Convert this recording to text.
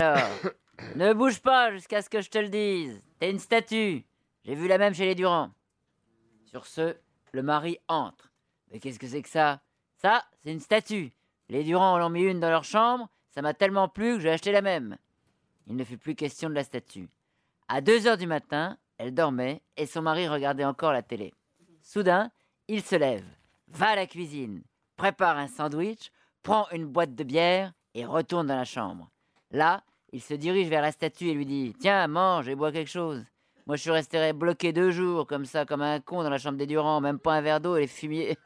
Alors, ne bouge pas jusqu'à ce que je te le dise. T'es une statue. J'ai vu la même chez les Durand. Sur ce, le mari entre. Mais qu'est-ce que c'est que ça? Ça, c'est une statue. Les Durand en ont mis une dans leur chambre. Ça m'a tellement plu que j'ai acheté la même. Il ne fut plus question de la statue. À 2 heures du matin, elle dormait et son mari regardait encore la télé. Soudain, il se lève, va à la cuisine, prépare un sandwich, prend une boîte de bière et retourne dans la chambre. Là, il se dirige vers la statue et lui dit Tiens, mange et bois quelque chose. Moi, je suis resté bloqué deux jours, comme ça, comme un con dans la chambre des Durand, même pas un verre d'eau et les fumiers.